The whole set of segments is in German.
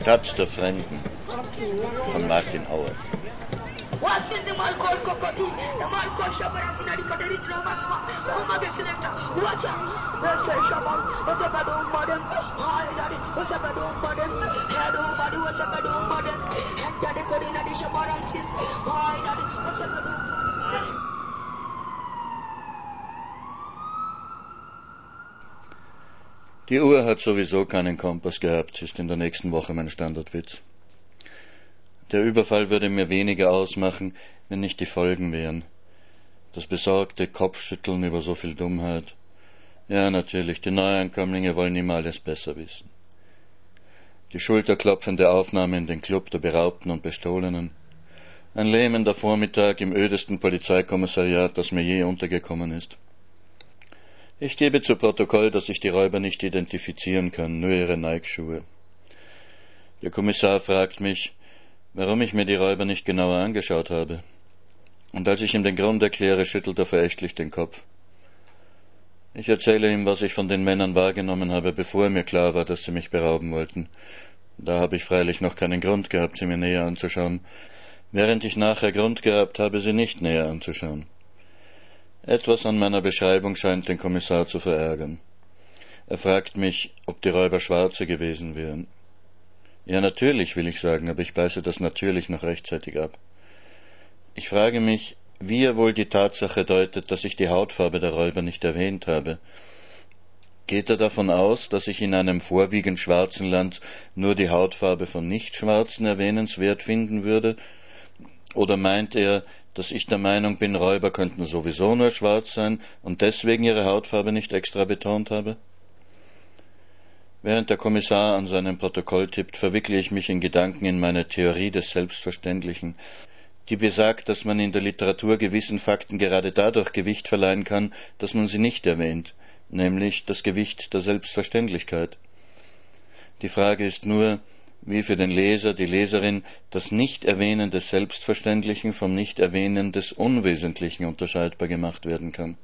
Stadt der Fremden von Martin Auer. wasinde malkol kokoti e malkol shabaran sinadi kate rich romance ma kuma ge selector wacha wese shaban wese badu modern hai dadi wese badu modern hadu badu wese badu modern enter the code in the shabaran sis hai dadi wese badu Die Uhr hat sowieso keinen Kompass gehabt, ist in der nächsten Woche mein Standardwitz. Der Überfall würde mir weniger ausmachen, wenn nicht die Folgen wären. Das besorgte Kopfschütteln über so viel Dummheit. Ja, natürlich, die Neuankömmlinge wollen immer alles besser wissen. Die schulterklopfende Aufnahme in den Club der Beraubten und Bestohlenen. Ein lähmender Vormittag im ödesten Polizeikommissariat, das mir je untergekommen ist. Ich gebe zu Protokoll, dass ich die Räuber nicht identifizieren kann, nur ihre Nike-Schuhe. Der Kommissar fragt mich, warum ich mir die Räuber nicht genauer angeschaut habe. Und als ich ihm den Grund erkläre, schüttelt er verächtlich den Kopf. Ich erzähle ihm, was ich von den Männern wahrgenommen habe, bevor mir klar war, dass sie mich berauben wollten. Da habe ich freilich noch keinen Grund gehabt, sie mir näher anzuschauen, während ich nachher Grund gehabt habe, sie nicht näher anzuschauen. Etwas an meiner Beschreibung scheint den Kommissar zu verärgern. Er fragt mich, ob die Räuber Schwarze gewesen wären. Ja, natürlich, will ich sagen, aber ich beiße das natürlich noch rechtzeitig ab. Ich frage mich, wie er wohl die Tatsache deutet, dass ich die Hautfarbe der Räuber nicht erwähnt habe. Geht er davon aus, dass ich in einem vorwiegend schwarzen Land nur die Hautfarbe von Nichtschwarzen erwähnenswert finden würde? Oder meint er, dass ich der Meinung bin, Räuber könnten sowieso nur schwarz sein und deswegen ihre Hautfarbe nicht extra betont habe? Während der Kommissar an seinem Protokoll tippt, verwickle ich mich in Gedanken in meine Theorie des Selbstverständlichen, die besagt, dass man in der Literatur gewissen Fakten gerade dadurch Gewicht verleihen kann, dass man sie nicht erwähnt, nämlich das Gewicht der Selbstverständlichkeit. Die Frage ist nur, wie für den Leser, die Leserin das Nicht-Erwähnen des Selbstverständlichen vom Nicht-Erwähnen des Unwesentlichen unterscheidbar gemacht werden kann.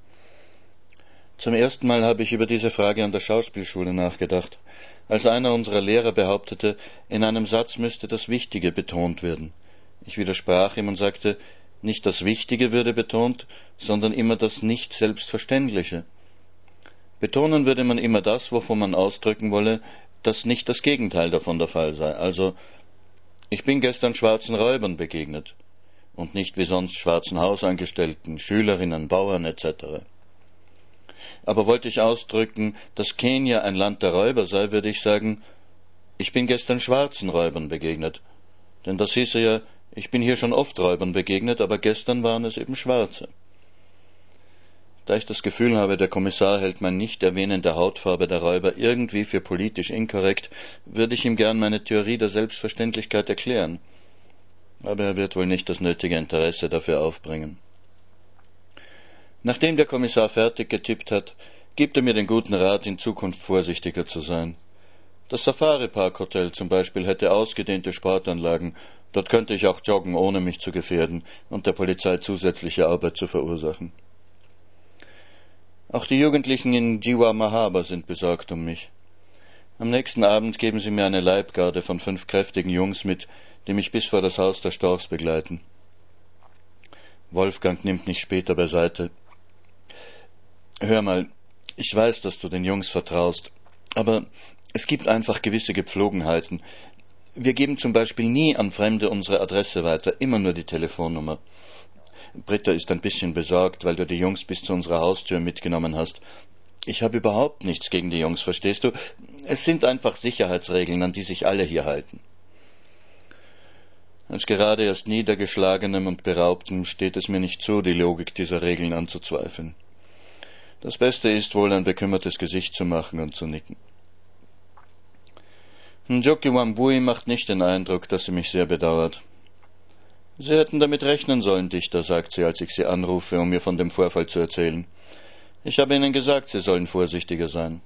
Zum ersten Mal habe ich über diese Frage an der Schauspielschule nachgedacht, als einer unserer Lehrer behauptete, in einem Satz müsste das Wichtige betont werden. Ich widersprach ihm und sagte, nicht das Wichtige würde betont, sondern immer das Nicht Selbstverständliche. Betonen würde man immer das, wovon man ausdrücken wolle, dass nicht das Gegenteil davon der Fall sei. Also, ich bin gestern schwarzen Räubern begegnet und nicht wie sonst schwarzen Hausangestellten, Schülerinnen, Bauern etc. Aber wollte ich ausdrücken, dass Kenia ein Land der Räuber sei, würde ich sagen, ich bin gestern schwarzen Räubern begegnet. Denn das hieße ja, ich bin hier schon oft Räubern begegnet, aber gestern waren es eben Schwarze. Da ich das Gefühl habe, der Kommissar hält mein Nicht-Erwähnen der Hautfarbe der Räuber irgendwie für politisch inkorrekt, würde ich ihm gern meine Theorie der Selbstverständlichkeit erklären. Aber er wird wohl nicht das nötige Interesse dafür aufbringen. Nachdem der Kommissar fertig getippt hat, gibt er mir den guten Rat, in Zukunft vorsichtiger zu sein. Das Safari Park Hotel zum Beispiel hätte ausgedehnte Sportanlagen. Dort könnte ich auch joggen, ohne mich zu gefährden und der Polizei zusätzliche Arbeit zu verursachen. Auch die Jugendlichen in Jiwa Mahaba sind besorgt um mich. Am nächsten Abend geben sie mir eine Leibgarde von fünf kräftigen Jungs mit, die mich bis vor das Haus der Storchs begleiten. Wolfgang nimmt mich später beiseite. Hör mal, ich weiß, dass du den Jungs vertraust, aber es gibt einfach gewisse Gepflogenheiten. Wir geben zum Beispiel nie an Fremde unsere Adresse weiter, immer nur die Telefonnummer. Britta ist ein bisschen besorgt, weil du die Jungs bis zu unserer Haustür mitgenommen hast. Ich habe überhaupt nichts gegen die Jungs, verstehst du? Es sind einfach Sicherheitsregeln, an die sich alle hier halten. Als gerade erst Niedergeschlagenem und Beraubtem steht es mir nicht zu, die Logik dieser Regeln anzuzweifeln. Das Beste ist wohl, ein bekümmertes Gesicht zu machen und zu nicken. Njoki Wambui macht nicht den Eindruck, dass sie mich sehr bedauert. Sie hätten damit rechnen sollen, Dichter, sagt sie, als ich sie anrufe, um mir von dem Vorfall zu erzählen. Ich habe Ihnen gesagt, Sie sollen vorsichtiger sein.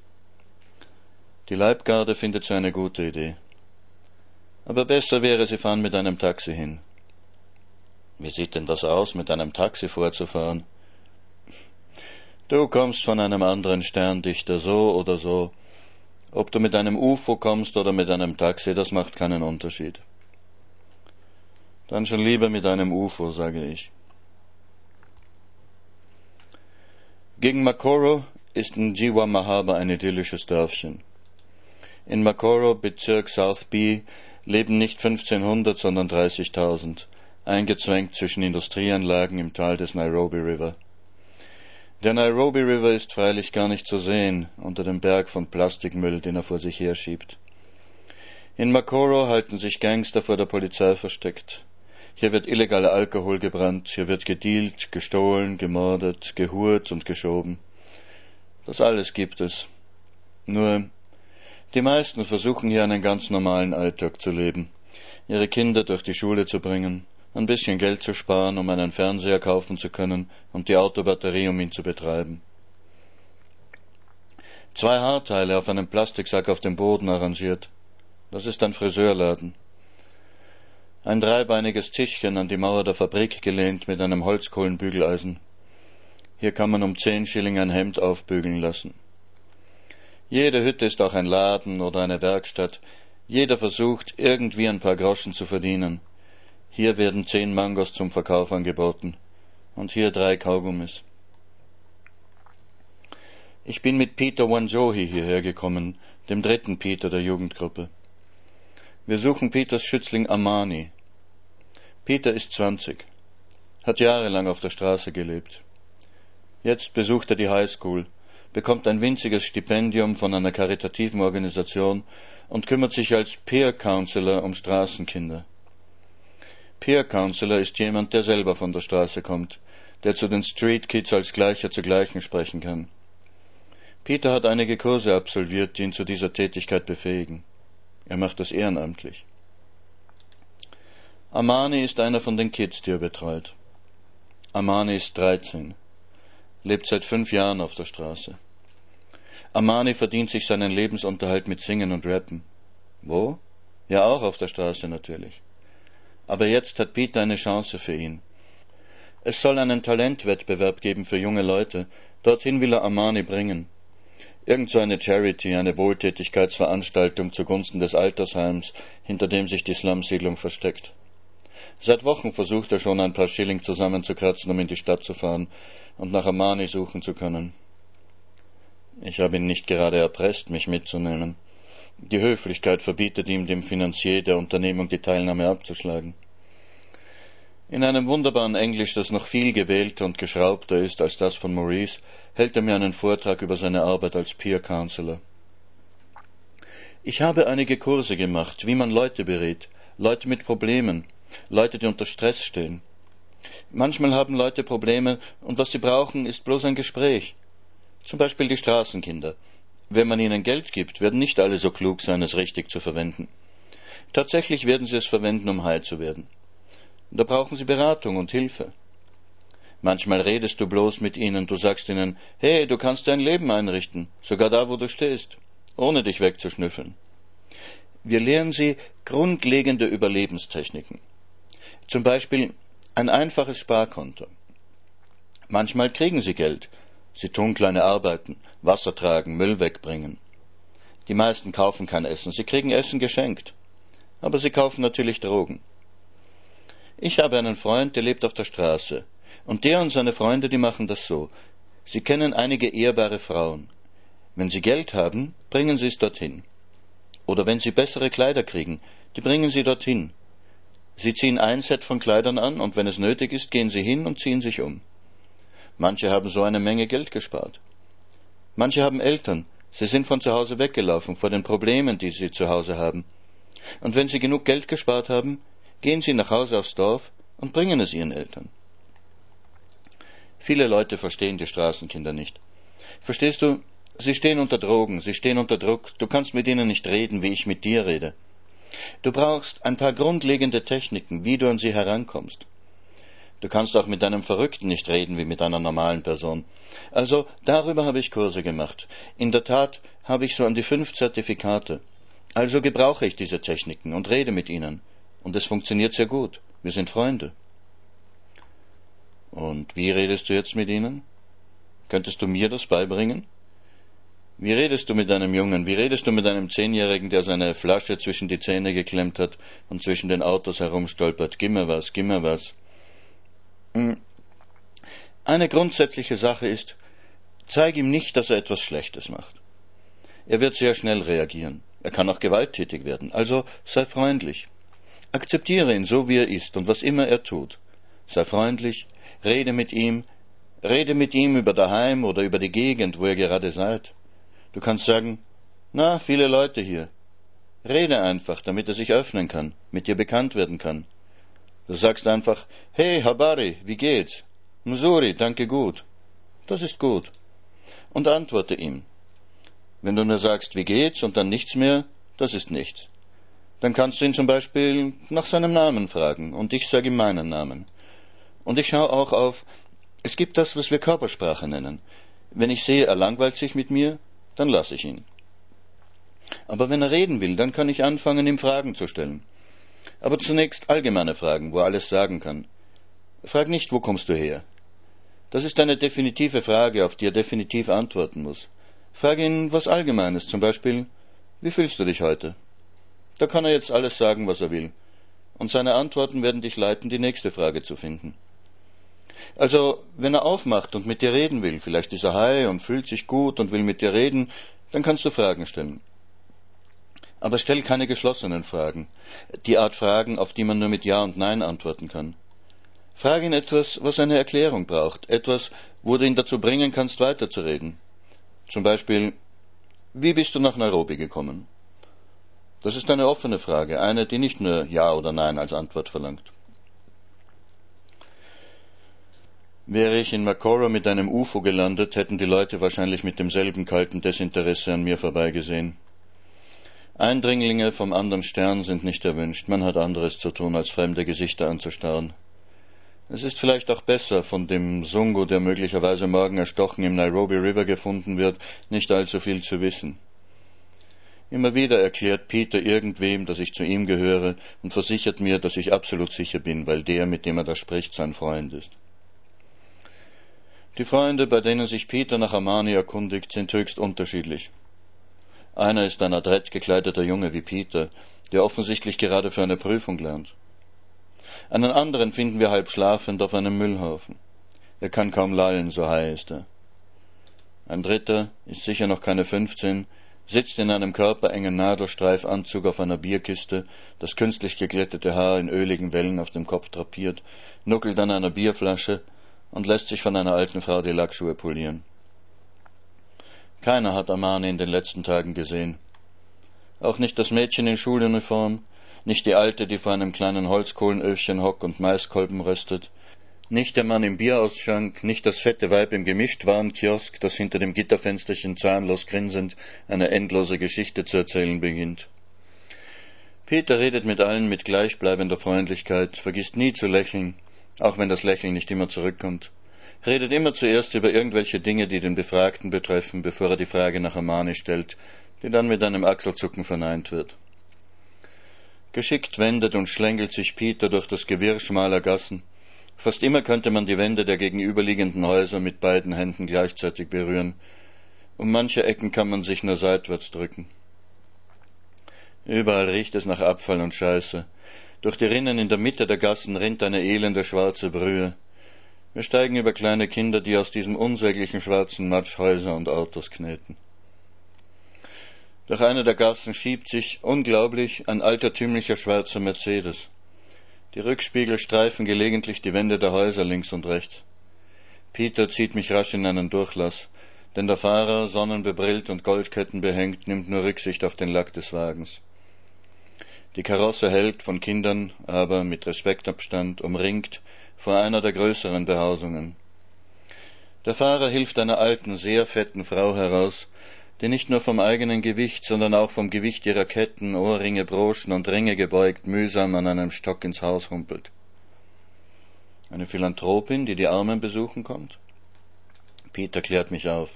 Die Leibgarde findet sie eine gute Idee. Aber besser wäre, Sie fahren mit einem Taxi hin. Wie sieht denn das aus, mit einem Taxi vorzufahren? Du kommst von einem anderen Sterndichter, so oder so. Ob du mit einem UFO kommst oder mit einem Taxi, das macht keinen Unterschied. Dann schon lieber mit einem UFO, sage ich. Gegen Makoro ist in Jiwa Mahaba ein idyllisches Dörfchen. In Makoro, Bezirk South B, leben nicht 1500, sondern 30.000, eingezwängt zwischen Industrieanlagen im Tal des Nairobi River. Der Nairobi River ist freilich gar nicht zu sehen unter dem Berg von Plastikmüll, den er vor sich herschiebt. In Makoro halten sich Gangster vor der Polizei versteckt. Hier wird illegaler Alkohol gebrannt, hier wird gedealt, gestohlen, gemordet, gehurt und geschoben. Das alles gibt es. Nur die meisten versuchen hier einen ganz normalen Alltag zu leben, ihre Kinder durch die Schule zu bringen, ein bisschen Geld zu sparen, um einen Fernseher kaufen zu können und die Autobatterie, um ihn zu betreiben. Zwei Haarteile auf einem Plastiksack auf dem Boden arrangiert. Das ist ein Friseurladen. Ein dreibeiniges Tischchen an die Mauer der Fabrik gelehnt mit einem Holzkohlenbügeleisen. Hier kann man um zehn Schilling ein Hemd aufbügeln lassen. Jede Hütte ist auch ein Laden oder eine Werkstatt. Jeder versucht, irgendwie ein paar Groschen zu verdienen. Hier werden zehn Mangos zum Verkauf angeboten und hier drei Kaugummis. Ich bin mit Peter Wanjohi hierher gekommen, dem dritten Peter der Jugendgruppe. Wir suchen Peters Schützling Amani. Peter ist zwanzig, hat jahrelang auf der Straße gelebt. Jetzt besucht er die High School, bekommt ein winziges Stipendium von einer karitativen Organisation und kümmert sich als Peer Counselor um Straßenkinder. Peer Counselor ist jemand, der selber von der Straße kommt, der zu den Street Kids als Gleicher zu Gleichen sprechen kann. Peter hat einige Kurse absolviert, die ihn zu dieser Tätigkeit befähigen. Er macht das ehrenamtlich. Amani ist einer von den Kids, die er betreut. Amani ist 13, lebt seit fünf Jahren auf der Straße. Amani verdient sich seinen Lebensunterhalt mit Singen und Rappen. Wo? Ja, auch auf der Straße natürlich. Aber jetzt hat Peter eine Chance für ihn. Es soll einen Talentwettbewerb geben für junge Leute. Dorthin will er Armani bringen. Irgend so eine Charity, eine Wohltätigkeitsveranstaltung zugunsten des Altersheims, hinter dem sich die Slumsiedlung versteckt. Seit Wochen versucht er schon ein paar Schilling zusammenzukratzen, um in die Stadt zu fahren und nach Armani suchen zu können. Ich habe ihn nicht gerade erpresst, mich mitzunehmen. Die Höflichkeit verbietet ihm, dem Finanzier der Unternehmung die Teilnahme abzuschlagen. In einem wunderbaren Englisch, das noch viel gewählter und geschraubter ist als das von Maurice, hält er mir einen Vortrag über seine Arbeit als Peer Counselor. Ich habe einige Kurse gemacht, wie man Leute berät, Leute mit Problemen, Leute, die unter Stress stehen. Manchmal haben Leute Probleme und was sie brauchen, ist bloß ein Gespräch. Zum Beispiel die Straßenkinder. Wenn man ihnen Geld gibt, werden nicht alle so klug sein, es richtig zu verwenden. Tatsächlich werden sie es verwenden, um heil zu werden. Da brauchen sie Beratung und Hilfe. Manchmal redest du bloß mit ihnen, du sagst ihnen, hey, du kannst dein Leben einrichten, sogar da, wo du stehst, ohne dich wegzuschnüffeln. Wir lehren sie grundlegende Überlebenstechniken. Zum Beispiel ein einfaches Sparkonto. Manchmal kriegen sie Geld, Sie tun kleine Arbeiten, Wasser tragen, Müll wegbringen. Die meisten kaufen kein Essen, sie kriegen Essen geschenkt. Aber sie kaufen natürlich Drogen. Ich habe einen Freund, der lebt auf der Straße. Und der und seine Freunde, die machen das so. Sie kennen einige ehrbare Frauen. Wenn sie Geld haben, bringen sie es dorthin. Oder wenn sie bessere Kleider kriegen, die bringen sie dorthin. Sie ziehen ein Set von Kleidern an und wenn es nötig ist, gehen sie hin und ziehen sich um. Manche haben so eine Menge Geld gespart. Manche haben Eltern. Sie sind von zu Hause weggelaufen vor den Problemen, die sie zu Hause haben. Und wenn sie genug Geld gespart haben, gehen sie nach Hause aufs Dorf und bringen es ihren Eltern. Viele Leute verstehen die Straßenkinder nicht. Verstehst du, sie stehen unter Drogen, sie stehen unter Druck, du kannst mit ihnen nicht reden, wie ich mit dir rede. Du brauchst ein paar grundlegende Techniken, wie du an sie herankommst. Du kannst auch mit einem Verrückten nicht reden wie mit einer normalen Person. Also darüber habe ich Kurse gemacht. In der Tat habe ich so an die fünf Zertifikate. Also gebrauche ich diese Techniken und rede mit ihnen. Und es funktioniert sehr gut. Wir sind Freunde. Und wie redest du jetzt mit ihnen? Könntest du mir das beibringen? Wie redest du mit einem Jungen? Wie redest du mit einem Zehnjährigen, der seine Flasche zwischen die Zähne geklemmt hat und zwischen den Autos herumstolpert? Gib mir was, gib mir was. Hm. Eine grundsätzliche Sache ist, zeig ihm nicht, dass er etwas Schlechtes macht. Er wird sehr schnell reagieren. Er kann auch gewalttätig werden. Also sei freundlich. Akzeptiere ihn so, wie er ist und was immer er tut. Sei freundlich, rede mit ihm, rede mit ihm über daheim oder über die Gegend, wo ihr gerade seid. Du kannst sagen, na, viele Leute hier. Rede einfach, damit er sich öffnen kann, mit dir bekannt werden kann. Du sagst einfach, hey, Habari, wie geht's? Missouri, danke gut. Das ist gut. Und antworte ihm. Wenn du nur sagst, wie geht's und dann nichts mehr, das ist nichts. Dann kannst du ihn zum Beispiel nach seinem Namen fragen und ich sage ihm meinen Namen. Und ich schaue auch auf, es gibt das, was wir Körpersprache nennen. Wenn ich sehe, er langweilt sich mit mir, dann lasse ich ihn. Aber wenn er reden will, dann kann ich anfangen, ihm Fragen zu stellen. Aber zunächst allgemeine Fragen, wo er alles sagen kann. Frag nicht, wo kommst du her? Das ist eine definitive Frage, auf die er definitiv antworten muss. Frag ihn was Allgemeines, zum Beispiel, wie fühlst du dich heute? Da kann er jetzt alles sagen, was er will. Und seine Antworten werden dich leiten, die nächste Frage zu finden. Also, wenn er aufmacht und mit dir reden will, vielleicht ist er high und fühlt sich gut und will mit dir reden, dann kannst du Fragen stellen. Aber stell keine geschlossenen Fragen, die Art Fragen, auf die man nur mit Ja und Nein antworten kann. Frag ihn etwas, was eine Erklärung braucht, etwas, wo du ihn dazu bringen kannst, weiterzureden. Zum Beispiel, wie bist du nach Nairobi gekommen? Das ist eine offene Frage, eine, die nicht nur Ja oder Nein als Antwort verlangt. Wäre ich in Makora mit einem UFO gelandet, hätten die Leute wahrscheinlich mit demselben kalten Desinteresse an mir vorbeigesehen. Eindringlinge vom anderen Stern sind nicht erwünscht. Man hat anderes zu tun, als fremde Gesichter anzustarren. Es ist vielleicht auch besser, von dem Sungo, der möglicherweise morgen erstochen im Nairobi River gefunden wird, nicht allzu viel zu wissen. Immer wieder erklärt Peter irgendwem, dass ich zu ihm gehöre und versichert mir, dass ich absolut sicher bin, weil der, mit dem er da spricht, sein Freund ist. Die Freunde, bei denen sich Peter nach Amani erkundigt, sind höchst unterschiedlich. Einer ist ein adrett gekleideter Junge wie Peter, der offensichtlich gerade für eine Prüfung lernt. Einen anderen finden wir halb schlafend auf einem Müllhaufen. Er kann kaum lallen, so ist er. Ein dritter, ist sicher noch keine fünfzehn, sitzt in einem körperengen Nadelstreifanzug auf einer Bierkiste, das künstlich geglättete Haar in öligen Wellen auf dem Kopf drapiert, nuckelt an einer Bierflasche und lässt sich von einer alten Frau die Lackschuhe polieren. Keiner hat Amani in den letzten Tagen gesehen. Auch nicht das Mädchen in Schuluniform, nicht die Alte, die vor einem kleinen Holzkohlenöfchen hockt und Maiskolben röstet, nicht der Mann im Bierausschank, nicht das fette Weib im Gemischtwarenkiosk, das hinter dem Gitterfensterchen zahnlos grinsend eine endlose Geschichte zu erzählen beginnt. Peter redet mit allen mit gleichbleibender Freundlichkeit, vergisst nie zu lächeln, auch wenn das Lächeln nicht immer zurückkommt, redet immer zuerst über irgendwelche Dinge, die den Befragten betreffen, bevor er die Frage nach Amani stellt, die dann mit einem Achselzucken verneint wird. Geschickt wendet und schlängelt sich Peter durch das Gewirr schmaler Gassen. Fast immer könnte man die Wände der gegenüberliegenden Häuser mit beiden Händen gleichzeitig berühren. Um manche Ecken kann man sich nur seitwärts drücken. Überall riecht es nach Abfall und Scheiße. Durch die Rinnen in der Mitte der Gassen rinnt eine elende schwarze Brühe. Wir steigen über kleine Kinder, die aus diesem unsäglichen schwarzen Matsch Häuser und Autos kneten. Durch eine der Gassen schiebt sich, unglaublich, ein altertümlicher schwarzer Mercedes. Die Rückspiegel streifen gelegentlich die Wände der Häuser links und rechts. Peter zieht mich rasch in einen Durchlass, denn der Fahrer, sonnenbebrillt und Goldketten behängt, nimmt nur Rücksicht auf den Lack des Wagens. Die Karosse hält, von Kindern aber mit Respektabstand umringt, vor einer der größeren Behausungen. Der Fahrer hilft einer alten, sehr fetten Frau heraus, die nicht nur vom eigenen Gewicht, sondern auch vom Gewicht ihrer Ketten, Ohrringe, Broschen und Ringe gebeugt mühsam an einem Stock ins Haus humpelt. Eine Philanthropin, die die Armen besuchen kommt? Peter klärt mich auf.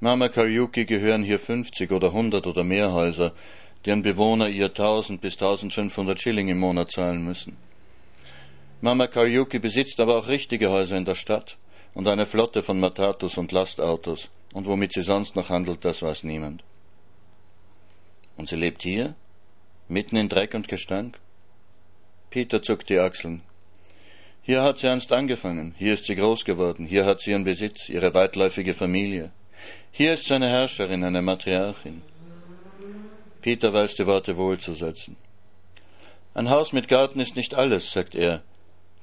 Mama Karyuki gehören hier fünfzig oder hundert oder mehr Häuser, deren Bewohner ihr 1000 bis 1500 Schilling im Monat zahlen müssen. Mama Karyuki besitzt aber auch richtige Häuser in der Stadt und eine Flotte von Matatus und Lastautos, und womit sie sonst noch handelt, das weiß niemand. Und sie lebt hier, mitten in Dreck und Gestank? Peter zuckt die Achseln. Hier hat sie einst angefangen, hier ist sie groß geworden, hier hat sie ihren Besitz, ihre weitläufige Familie. Hier ist sie eine Herrscherin, eine Matriarchin. Peter weiß die Worte wohl zu setzen. Ein Haus mit Garten ist nicht alles, sagt er,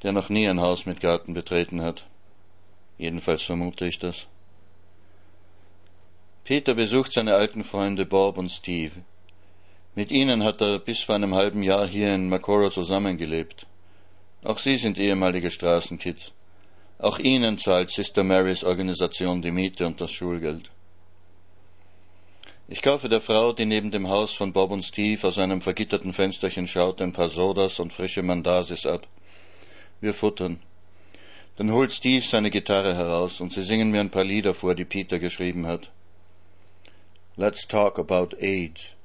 der noch nie ein Haus mit Garten betreten hat. Jedenfalls vermute ich das. Peter besucht seine alten Freunde Bob und Steve. Mit ihnen hat er bis vor einem halben Jahr hier in Makoro zusammengelebt. Auch sie sind ehemalige Straßenkids. Auch ihnen zahlt Sister Marys Organisation die Miete und das Schulgeld. Ich kaufe der Frau, die neben dem Haus von Bob und Steve aus einem vergitterten Fensterchen schaut, ein paar Sodas und frische Mandasis ab. Wir futtern. Dann holt Steve seine Gitarre heraus und sie singen mir ein paar Lieder vor, die Peter geschrieben hat. Let's talk about AIDS.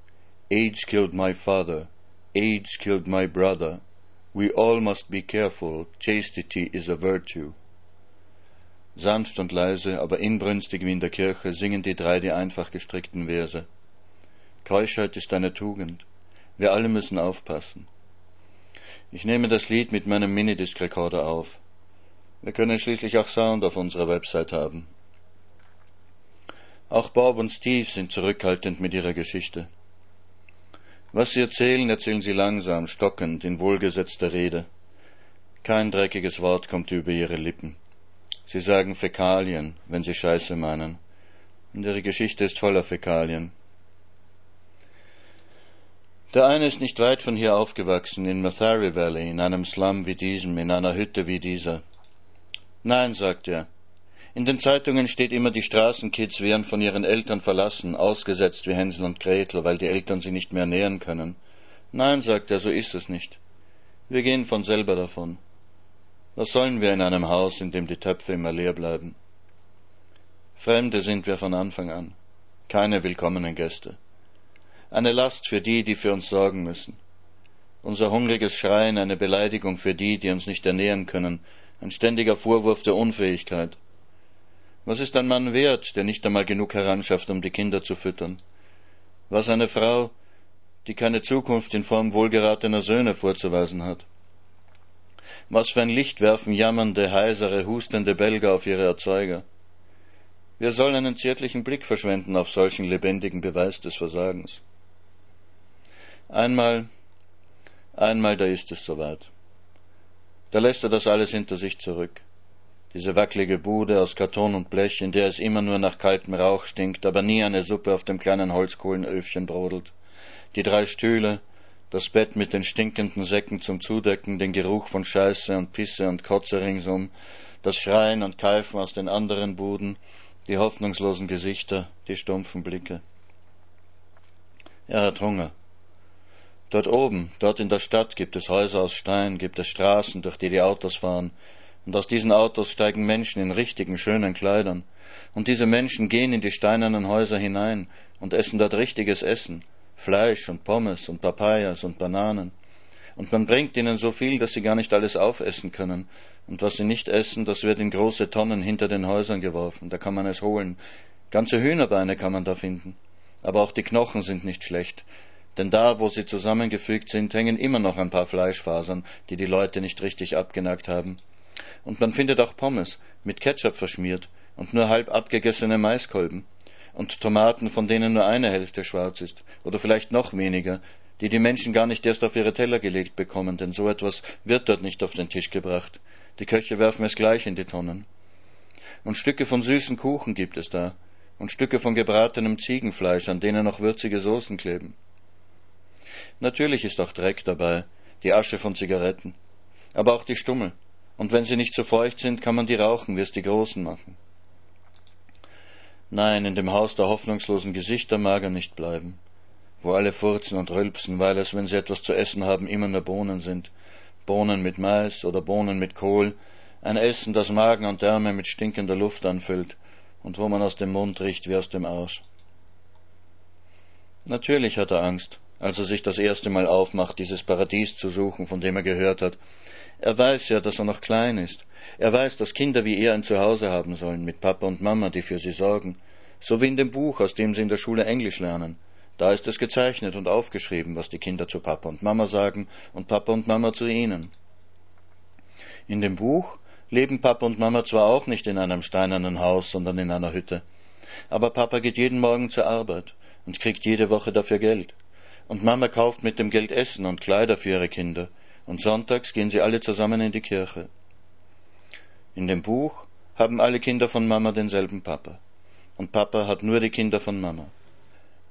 AIDS killed my father. AIDS killed my brother. We all must be careful. Chastity is a virtue. Sanft und leise, aber inbrünstig wie in der Kirche singen die drei die einfach gestrickten Verse. Keuschheit ist eine Tugend. Wir alle müssen aufpassen. Ich nehme das Lied mit meinem Minidisc-Rekorder auf. Wir können schließlich auch Sound auf unserer Website haben. Auch Bob und Steve sind zurückhaltend mit ihrer Geschichte. Was sie erzählen, erzählen sie langsam, stockend, in wohlgesetzter Rede. Kein dreckiges Wort kommt über ihre Lippen. Sie sagen Fäkalien, wenn sie Scheiße meinen. Und ihre Geschichte ist voller Fäkalien. Der eine ist nicht weit von hier aufgewachsen, in Mathari Valley, in einem Slum wie diesem, in einer Hütte wie dieser. Nein, sagt er. In den Zeitungen steht immer, die Straßenkids wären von ihren Eltern verlassen, ausgesetzt wie Hänsel und Gretel, weil die Eltern sie nicht mehr nähern können. Nein, sagt er, so ist es nicht. Wir gehen von selber davon. Was sollen wir in einem Haus, in dem die Töpfe immer leer bleiben? Fremde sind wir von Anfang an, keine willkommenen Gäste eine Last für die, die für uns sorgen müssen. Unser hungriges Schreien eine Beleidigung für die, die uns nicht ernähren können, ein ständiger Vorwurf der Unfähigkeit. Was ist ein Mann wert, der nicht einmal genug heranschafft, um die Kinder zu füttern? Was eine Frau, die keine Zukunft in Form wohlgeratener Söhne vorzuweisen hat? Was für ein Licht werfen jammernde, heisere, hustende Belger auf ihre Erzeuger? Wir sollen einen zärtlichen Blick verschwenden auf solchen lebendigen Beweis des Versagens. Einmal, einmal, da ist es soweit. Da lässt er das alles hinter sich zurück. Diese wackelige Bude aus Karton und Blech, in der es immer nur nach kaltem Rauch stinkt, aber nie eine Suppe auf dem kleinen Holzkohlenöfchen brodelt. Die drei Stühle, das Bett mit den stinkenden Säcken zum Zudecken, den Geruch von Scheiße und Pisse und Kotze ringsum, das Schreien und Keifen aus den anderen Buden, die hoffnungslosen Gesichter, die stumpfen Blicke. Er hat Hunger. Dort oben, dort in der Stadt gibt es Häuser aus Stein, gibt es Straßen, durch die die Autos fahren, und aus diesen Autos steigen Menschen in richtigen, schönen Kleidern, und diese Menschen gehen in die steinernen Häuser hinein und essen dort richtiges Essen, Fleisch und Pommes und Papayas und Bananen, und man bringt ihnen so viel, dass sie gar nicht alles aufessen können, und was sie nicht essen, das wird in große Tonnen hinter den Häusern geworfen, da kann man es holen, ganze Hühnerbeine kann man da finden, aber auch die Knochen sind nicht schlecht, denn da, wo sie zusammengefügt sind, hängen immer noch ein paar Fleischfasern, die die Leute nicht richtig abgenagt haben. Und man findet auch Pommes, mit Ketchup verschmiert, und nur halb abgegessene Maiskolben, und Tomaten, von denen nur eine Hälfte schwarz ist, oder vielleicht noch weniger, die die Menschen gar nicht erst auf ihre Teller gelegt bekommen, denn so etwas wird dort nicht auf den Tisch gebracht. Die Köche werfen es gleich in die Tonnen. Und Stücke von süßen Kuchen gibt es da, und Stücke von gebratenem Ziegenfleisch, an denen noch würzige Soßen kleben. Natürlich ist auch Dreck dabei, die Asche von Zigaretten, aber auch die Stummel. Und wenn sie nicht so feucht sind, kann man die rauchen, wie es die Großen machen. Nein, in dem Haus der hoffnungslosen Gesichter mag er nicht bleiben, wo alle furzen und rülpsen, weil es, wenn sie etwas zu essen haben, immer nur Bohnen sind. Bohnen mit Mais oder Bohnen mit Kohl, ein Essen, das Magen und Därme mit stinkender Luft anfüllt und wo man aus dem Mund riecht wie aus dem Arsch. Natürlich hat er Angst, als er sich das erste Mal aufmacht, dieses Paradies zu suchen, von dem er gehört hat. Er weiß ja, dass er noch klein ist. Er weiß, dass Kinder wie er ein Zuhause haben sollen, mit Papa und Mama, die für sie sorgen. So wie in dem Buch, aus dem sie in der Schule Englisch lernen. Da ist es gezeichnet und aufgeschrieben, was die Kinder zu Papa und Mama sagen und Papa und Mama zu ihnen. In dem Buch leben Papa und Mama zwar auch nicht in einem steinernen Haus, sondern in einer Hütte. Aber Papa geht jeden Morgen zur Arbeit und kriegt jede Woche dafür Geld. Und Mama kauft mit dem Geld Essen und Kleider für ihre Kinder. Und sonntags gehen sie alle zusammen in die Kirche. In dem Buch haben alle Kinder von Mama denselben Papa. Und Papa hat nur die Kinder von Mama.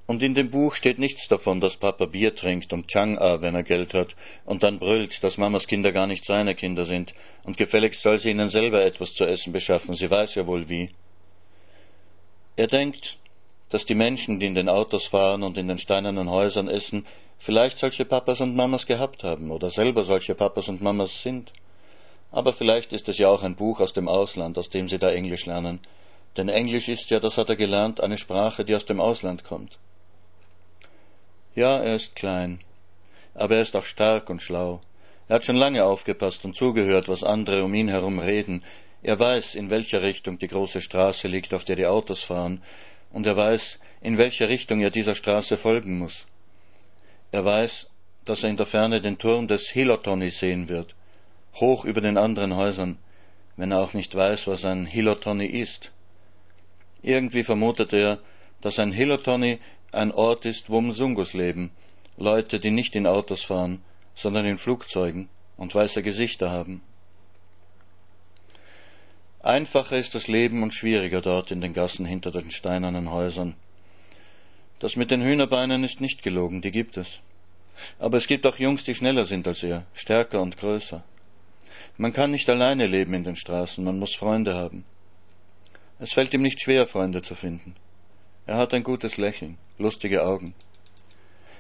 Und in dem Buch steht nichts davon, dass Papa Bier trinkt und Chang'a, wenn er Geld hat, und dann brüllt, dass Mamas Kinder gar nicht seine Kinder sind, und gefälligst soll sie ihnen selber etwas zu essen beschaffen, sie weiß ja wohl wie. Er denkt, dass die Menschen, die in den Autos fahren und in den steinernen Häusern essen, vielleicht solche Papas und Mamas gehabt haben oder selber solche Papas und Mamas sind. Aber vielleicht ist es ja auch ein Buch aus dem Ausland, aus dem sie da Englisch lernen. Denn Englisch ist ja, das hat er gelernt, eine Sprache, die aus dem Ausland kommt. Ja, er ist klein, aber er ist auch stark und schlau. Er hat schon lange aufgepasst und zugehört, was andere um ihn herum reden. Er weiß, in welcher Richtung die große Straße liegt, auf der die Autos fahren, und er weiß, in welcher Richtung er dieser Straße folgen muss. Er weiß, dass er in der Ferne den Turm des Hilotoni sehen wird, hoch über den anderen Häusern, wenn er auch nicht weiß, was ein Hilotoni ist. Irgendwie vermutet er, dass ein Hilotoni ein Ort ist, wo Msungus leben, Leute, die nicht in Autos fahren, sondern in Flugzeugen und weiße Gesichter haben. Einfacher ist das Leben und schwieriger dort in den Gassen hinter den steinernen Häusern. Das mit den Hühnerbeinen ist nicht gelogen, die gibt es. Aber es gibt auch Jungs, die schneller sind als er, stärker und größer. Man kann nicht alleine leben in den Straßen, man muss Freunde haben. Es fällt ihm nicht schwer, Freunde zu finden. Er hat ein gutes Lächeln, lustige Augen.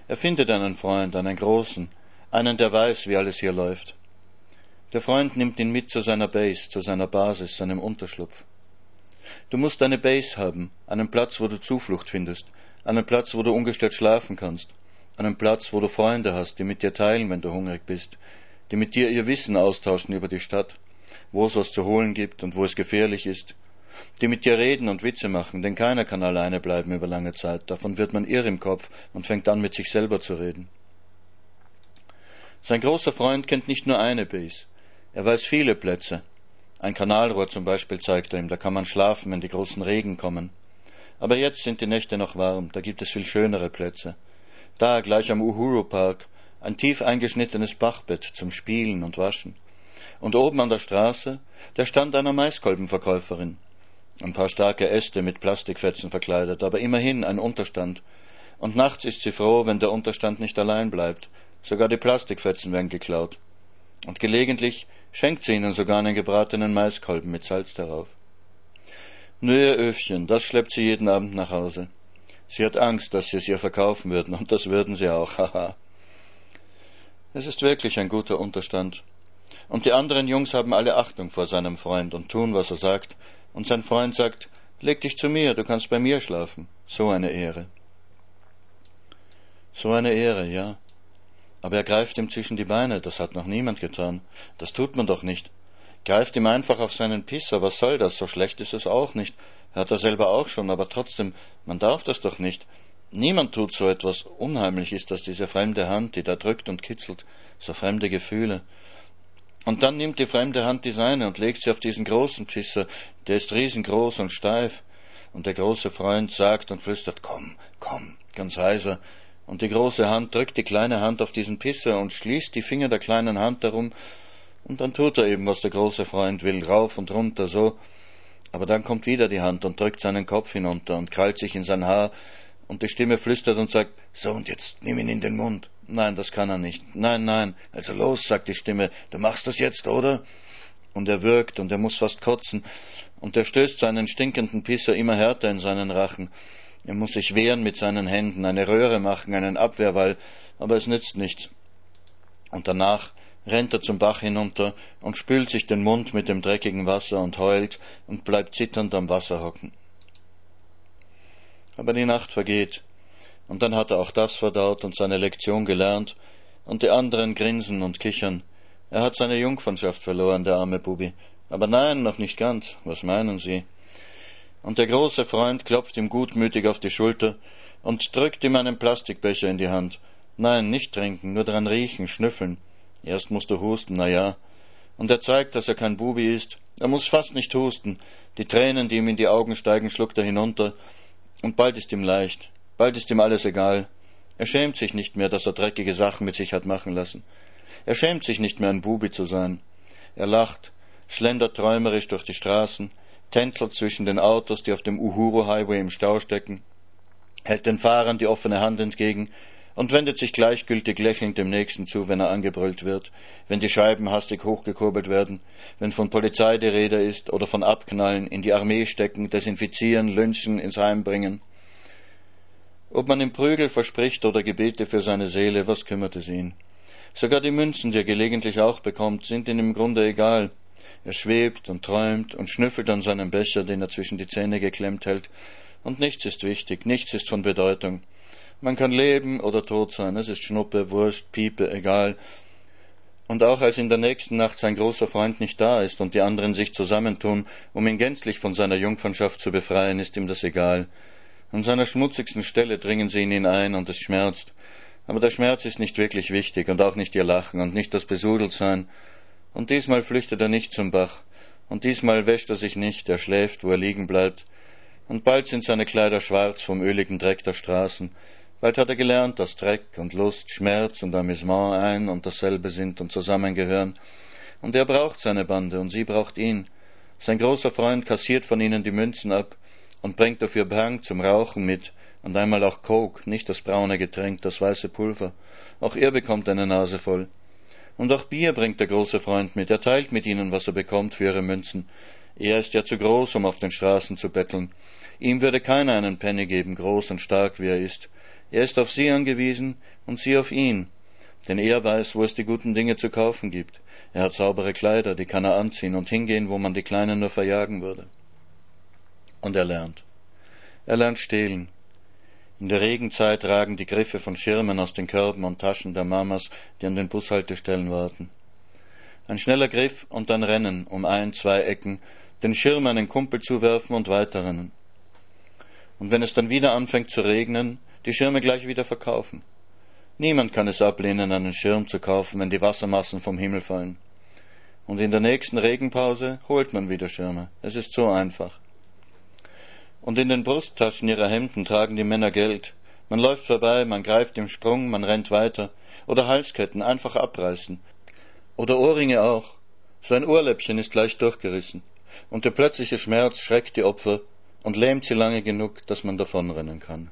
Er findet einen Freund, einen großen, einen, der weiß, wie alles hier läuft. Der Freund nimmt ihn mit zu seiner Base, zu seiner Basis, seinem Unterschlupf. Du musst eine Base haben, einen Platz, wo du Zuflucht findest, einen Platz, wo du ungestört schlafen kannst, einen Platz, wo du Freunde hast, die mit dir teilen, wenn du hungrig bist, die mit dir ihr Wissen austauschen über die Stadt, wo es was zu holen gibt und wo es gefährlich ist, die mit dir reden und Witze machen, denn keiner kann alleine bleiben über lange Zeit, davon wird man irr im Kopf und fängt an mit sich selber zu reden. Sein großer Freund kennt nicht nur eine Base, er weiß viele Plätze. Ein Kanalrohr zum Beispiel zeigt er ihm, da kann man schlafen, wenn die großen Regen kommen. Aber jetzt sind die Nächte noch warm, da gibt es viel schönere Plätze. Da, gleich am Uhuru Park, ein tief eingeschnittenes Bachbett zum Spielen und Waschen. Und oben an der Straße der Stand einer Maiskolbenverkäuferin. Ein paar starke Äste mit Plastikfetzen verkleidet, aber immerhin ein Unterstand. Und nachts ist sie froh, wenn der Unterstand nicht allein bleibt. Sogar die Plastikfetzen werden geklaut. Und gelegentlich schenkt sie ihnen sogar einen gebratenen Maiskolben mit Salz darauf. Ihr Öfchen, das schleppt sie jeden Abend nach Hause. Sie hat Angst, dass sie es ihr verkaufen würden, und das würden sie auch, haha. es ist wirklich ein guter Unterstand. Und die anderen Jungs haben alle Achtung vor seinem Freund und tun, was er sagt, und sein Freund sagt, leg dich zu mir, du kannst bei mir schlafen. So eine Ehre. So eine Ehre, ja. Aber er greift ihm zwischen die Beine, das hat noch niemand getan. Das tut man doch nicht. Greift ihm einfach auf seinen Pisser, was soll das? So schlecht ist es auch nicht. Hat er selber auch schon, aber trotzdem, man darf das doch nicht. Niemand tut so etwas. Unheimlich ist das, diese fremde Hand, die da drückt und kitzelt, so fremde Gefühle. Und dann nimmt die fremde Hand die seine und legt sie auf diesen großen Pisser, der ist riesengroß und steif. Und der große Freund sagt und flüstert, komm, komm, ganz heiser. Und die große Hand drückt die kleine Hand auf diesen Pisser und schließt die Finger der kleinen Hand darum. Und dann tut er eben, was der große Freund will, rauf und runter, so. Aber dann kommt wieder die Hand und drückt seinen Kopf hinunter und krallt sich in sein Haar, und die Stimme flüstert und sagt, so und jetzt nimm ihn in den Mund. Nein, das kann er nicht. Nein, nein. Also los, sagt die Stimme, du machst das jetzt, oder? Und er wirkt und er muss fast kotzen, und er stößt seinen stinkenden Pisser immer härter in seinen Rachen. Er muss sich wehren mit seinen Händen, eine Röhre machen, einen Abwehrwall, aber es nützt nichts. Und danach rennt er zum Bach hinunter und spült sich den Mund mit dem dreckigen Wasser und heult und bleibt zitternd am Wasser hocken. Aber die Nacht vergeht, und dann hat er auch das verdaut und seine Lektion gelernt, und die anderen grinsen und kichern, Er hat seine Jungfernschaft verloren, der arme Bubi. Aber nein, noch nicht ganz. Was meinen Sie? Und der große Freund klopft ihm gutmütig auf die Schulter und drückt ihm einen Plastikbecher in die Hand. Nein, nicht trinken, nur dran riechen, schnüffeln. Erst musst du husten, na ja. Und er zeigt, dass er kein Bubi ist. Er muss fast nicht husten. Die Tränen, die ihm in die Augen steigen, schluckt er hinunter. Und bald ist ihm leicht. Bald ist ihm alles egal. Er schämt sich nicht mehr, dass er dreckige Sachen mit sich hat machen lassen. Er schämt sich nicht mehr, ein Bubi zu sein. Er lacht, schlendert träumerisch durch die Straßen, tänzelt zwischen den Autos, die auf dem Uhuru Highway im Stau stecken, hält den Fahrern die offene Hand entgegen und wendet sich gleichgültig lächelnd dem Nächsten zu, wenn er angebrüllt wird, wenn die Scheiben hastig hochgekurbelt werden, wenn von Polizei die Rede ist oder von Abknallen, in die Armee stecken, desinfizieren, lynchen, ins Heim bringen. Ob man ihm Prügel verspricht oder Gebete für seine Seele, was kümmert es ihn? Sogar die Münzen, die er gelegentlich auch bekommt, sind ihm im Grunde egal. Er schwebt und träumt und schnüffelt an seinem Becher, den er zwischen die Zähne geklemmt hält, und nichts ist wichtig, nichts ist von Bedeutung. Man kann leben oder tot sein, es ist Schnuppe, Wurst, Piepe, egal. Und auch als in der nächsten Nacht sein großer Freund nicht da ist und die anderen sich zusammentun, um ihn gänzlich von seiner Jungfernschaft zu befreien, ist ihm das egal. An seiner schmutzigsten Stelle dringen sie in ihn ein und es schmerzt. Aber der Schmerz ist nicht wirklich wichtig und auch nicht ihr Lachen und nicht das Besudeltsein. Und diesmal flüchtet er nicht zum Bach. Und diesmal wäscht er sich nicht, er schläft, wo er liegen bleibt. Und bald sind seine Kleider schwarz vom öligen Dreck der Straßen. Bald hat er gelernt, dass Dreck und Lust, Schmerz und Amüsement ein und dasselbe sind und zusammengehören. Und er braucht seine Bande und sie braucht ihn. Sein großer Freund kassiert von ihnen die Münzen ab und bringt dafür Bang zum Rauchen mit und einmal auch Coke, nicht das braune Getränk, das weiße Pulver. Auch er bekommt eine Nase voll. Und auch Bier bringt der große Freund mit. Er teilt mit ihnen, was er bekommt für ihre Münzen. Er ist ja zu groß, um auf den Straßen zu betteln. Ihm würde keiner einen Penny geben, groß und stark wie er ist. Er ist auf sie angewiesen und sie auf ihn, denn er weiß, wo es die guten Dinge zu kaufen gibt. Er hat saubere Kleider, die kann er anziehen und hingehen, wo man die Kleinen nur verjagen würde. Und er lernt. Er lernt stehlen. In der Regenzeit ragen die Griffe von Schirmen aus den Körben und Taschen der Mamas, die an den Bushaltestellen warten. Ein schneller Griff und dann Rennen um ein, zwei Ecken, den Schirm einen Kumpel zuwerfen und weiterrennen. Und wenn es dann wieder anfängt zu regnen, die Schirme gleich wieder verkaufen. Niemand kann es ablehnen, einen Schirm zu kaufen, wenn die Wassermassen vom Himmel fallen. Und in der nächsten Regenpause holt man wieder Schirme. Es ist so einfach. Und in den Brusttaschen ihrer Hemden tragen die Männer Geld. Man läuft vorbei, man greift im Sprung, man rennt weiter. Oder Halsketten einfach abreißen. Oder Ohrringe auch. So ein Ohrläppchen ist leicht durchgerissen. Und der plötzliche Schmerz schreckt die Opfer und lähmt sie lange genug, dass man davonrennen kann.